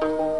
Bye.